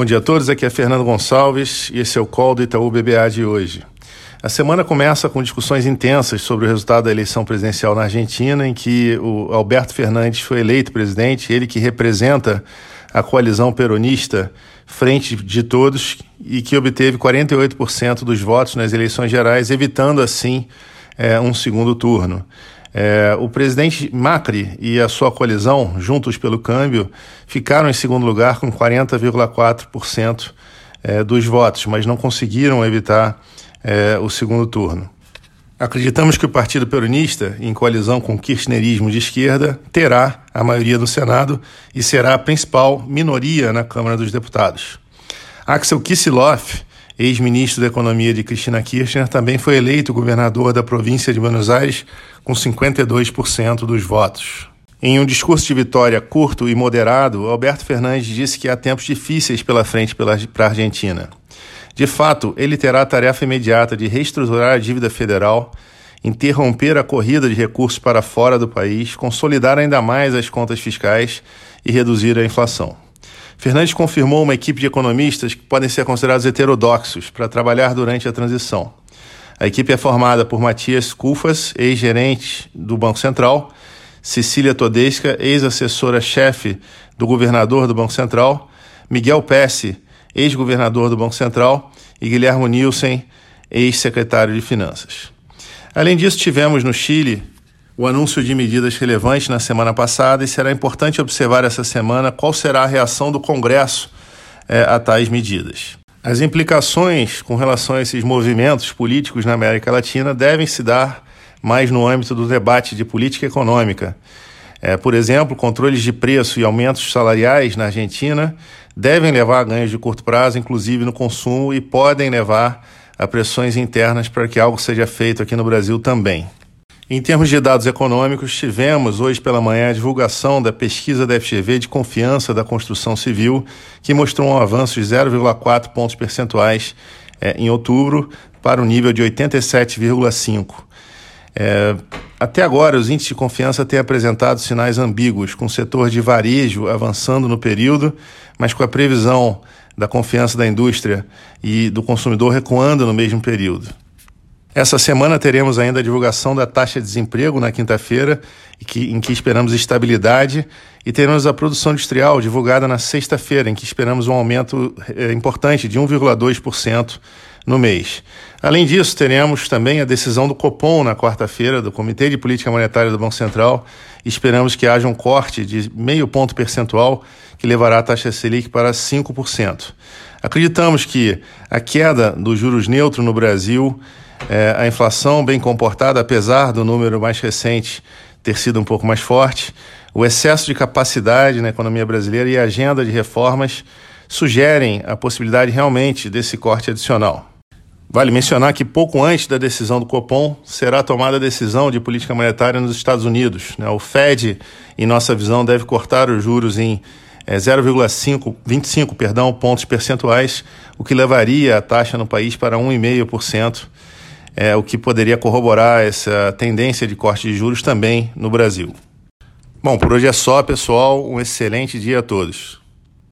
Bom dia a todos, aqui é Fernando Gonçalves e esse é o Call do Itaú BBA de hoje. A semana começa com discussões intensas sobre o resultado da eleição presidencial na Argentina, em que o Alberto Fernandes foi eleito presidente, ele que representa a coalizão peronista Frente de Todos e que obteve 48% dos votos nas eleições gerais, evitando assim é, um segundo turno. É, o presidente Macri e a sua coalizão, juntos pelo câmbio, ficaram em segundo lugar com 40,4% é, dos votos, mas não conseguiram evitar é, o segundo turno. Acreditamos que o Partido Peronista, em coalizão com o kirchnerismo de esquerda, terá a maioria no Senado e será a principal minoria na Câmara dos Deputados. Axel Kicillof, ex-ministro da Economia de Cristina Kirchner, também foi eleito governador da província de Buenos Aires com 52% dos votos. Em um discurso de vitória curto e moderado, Alberto Fernandes disse que há tempos difíceis pela frente para a Argentina. De fato, ele terá a tarefa imediata de reestruturar a dívida federal, interromper a corrida de recursos para fora do país, consolidar ainda mais as contas fiscais e reduzir a inflação. Fernandes confirmou uma equipe de economistas que podem ser considerados heterodoxos para trabalhar durante a transição. A equipe é formada por Matias Cufas, ex-gerente do Banco Central, Cecília Todesca, ex-assessora-chefe do governador do Banco Central, Miguel Pesce, ex-governador do Banco Central, e Guilherme Nielsen, ex-secretário de Finanças. Além disso, tivemos no Chile o anúncio de medidas relevantes na semana passada e será importante observar essa semana qual será a reação do Congresso é, a tais medidas. As implicações com relação a esses movimentos políticos na América Latina devem se dar mais no âmbito do debate de política econômica. É, por exemplo, controles de preço e aumentos salariais na Argentina devem levar a ganhos de curto prazo, inclusive no consumo, e podem levar a pressões internas para que algo seja feito aqui no Brasil também. Em termos de dados econômicos, tivemos hoje pela manhã a divulgação da pesquisa da FGV de confiança da construção civil, que mostrou um avanço de 0,4 pontos percentuais é, em outubro para o um nível de 87,5. É, até agora, os índices de confiança têm apresentado sinais ambíguos, com o setor de varejo avançando no período, mas com a previsão da confiança da indústria e do consumidor recuando no mesmo período. Essa semana teremos ainda a divulgação da taxa de desemprego na quinta-feira, em que esperamos estabilidade, e teremos a produção industrial divulgada na sexta-feira, em que esperamos um aumento eh, importante de 1,2% no mês. Além disso, teremos também a decisão do Copom na quarta-feira, do Comitê de Política Monetária do Banco Central, esperamos que haja um corte de meio ponto percentual que levará a taxa Selic para 5%. Acreditamos que a queda dos juros neutros no Brasil é, a inflação bem comportada, apesar do número mais recente ter sido um pouco mais forte, o excesso de capacidade na economia brasileira e a agenda de reformas sugerem a possibilidade realmente desse corte adicional. Vale mencionar que pouco antes da decisão do Copom será tomada a decisão de política monetária nos Estados Unidos. Né? O Fed, em nossa visão, deve cortar os juros em é, 0,25 perdão, pontos percentuais, o que levaria a taxa no país para 1,5% é, o que poderia corroborar essa tendência de corte de juros também no Brasil. Bom, por hoje é só, pessoal. Um excelente dia a todos.